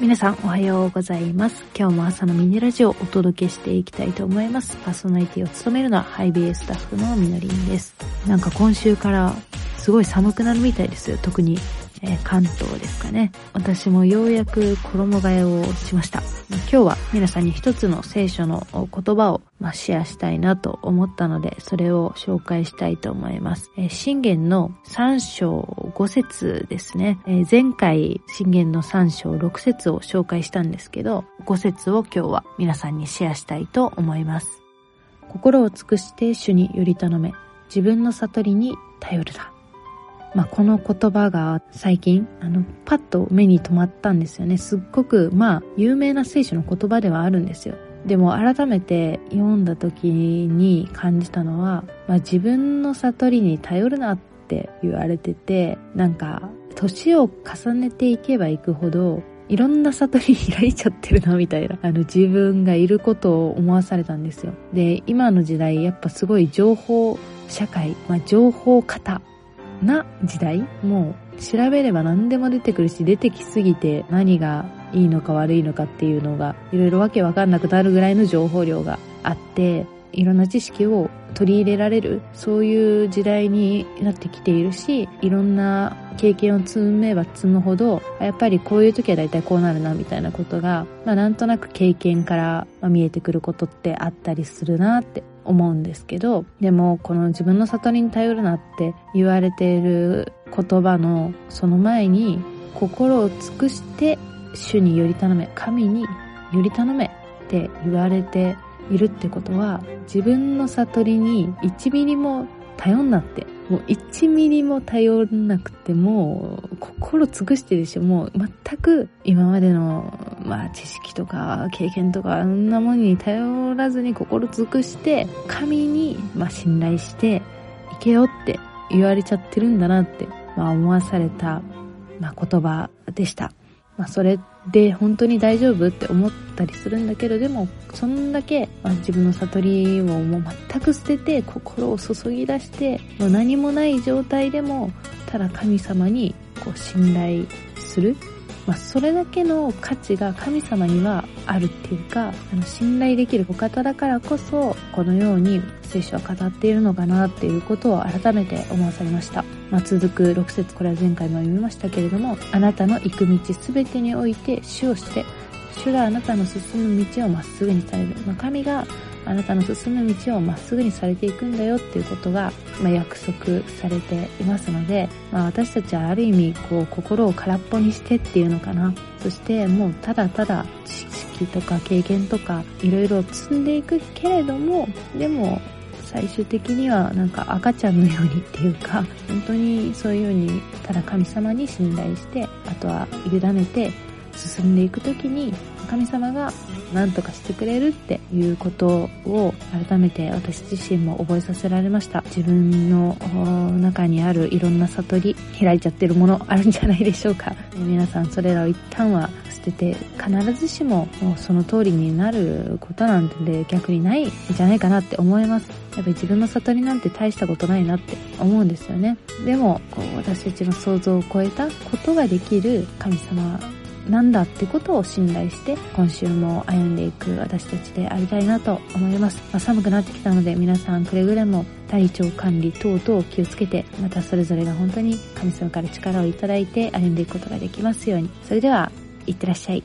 皆さんおはようございます。今日も朝のミニラジオをお届けしていきたいと思います。パーソナリティを務めるのはハイビエスタッフのみのりんです。なんか今週からすごい寒くなるみたいですよ。特にえー、関東ですかね。私もようやく衣替えをしました。今日は皆さんに一つの聖書の言葉を、まあ、シェアしたいなと思ったので、それを紹介したいと思います。えー、信玄の3章5節ですね。えー、前回信玄の3章6節を紹介したんですけど、5節を今日は皆さんにシェアしたいと思います。心を尽くして主により頼め、自分の悟りに頼るだ。まあ、この言葉が最近、あの、パッと目に留まったんですよね。すっごく、まあ、有名な聖書の言葉ではあるんですよ。でも改めて読んだ時に感じたのは、まあ、自分の悟りに頼るなって言われてて、なんか、年を重ねていけばいくほど、いろんな悟り開いちゃってるなみたいな、あの自分がいることを思わされたんですよ。で、今の時代やっぱすごい情報社会、まあ、情報型な時代？もう調べれば何でも出てくるし出てきすぎて何がいいのか悪いのかっていうのがいろいろわけわかんなくなるぐらいの情報量があっていろんな知識を取り入れられるそういう時代になってきているしいろんな経験を積めば積むほどやっぱりこういう時は大体こうなるなみたいなことが、まあ、なんとなく経験から見えてくることってあったりするなって思うんですけどでもこの自分の悟りに頼るなって言われている言葉のその前に心を尽くして主により頼め神により頼めって言われているってことは自分の悟りに1ミリも頼んなってもう1ミリも頼らなくても心尽くしてでしょもう全く今までの、まあ、知識とか経験とかそんなものに頼らずに心尽くして神に、まあ、信頼していけよって言われちゃってるんだなって、まあ、思わされた、まあ、言葉でした。まあ、それで本当に大丈夫って思ったりするんだけどでもそんだけ、まあ、自分の悟りをもう全く捨てて心を注ぎ出してもう何もない状態でもただ神様にこう信頼する。まあ、それだけの価値が神様にはあるっていうか、あの信頼できるお方だからこそ、このように聖書は語っているのかなっていうことを改めて思わされました。まあ、続く6節これは前回も読みましたけれども、あなたの行く道すべてにおいて主をして、主があなたの進む道をまっすぐにされる。まあ、神があなたの進む道をまっすぐにされていくんだよっていうことが、まあ、約束されていますので、まあ、私たちはある意味こう心を空っぽにしてっていうのかな。そしてもうただただ知識とか経験とかいろいろ積んでいくけれどもでも最終的にはなんか赤ちゃんのようにっていうか本当にそういうようにただ神様に信頼してあとは委ねて進んでいく時に神様が何とかしてくれるっていうことを改めて私自身も覚えさせられました。自分の中にあるいろんな悟り開いちゃってるものあるんじゃないでしょうか。皆さんそれらを一旦は捨てて必ずしもその通りになることなんて逆にないんじゃないかなって思います。やっぱり自分の悟りなんて大したことないなって思うんですよね。でもこう私たちの想像を超えたことができる神様なんだってことを信頼して今週も歩んでいく私たちでありたいなと思います、まあ、寒くなってきたので皆さんくれぐれも体調管理等々気をつけてまたそれぞれが本当に神様から力をいただいて歩んでいくことができますように。それではいってらっしゃい。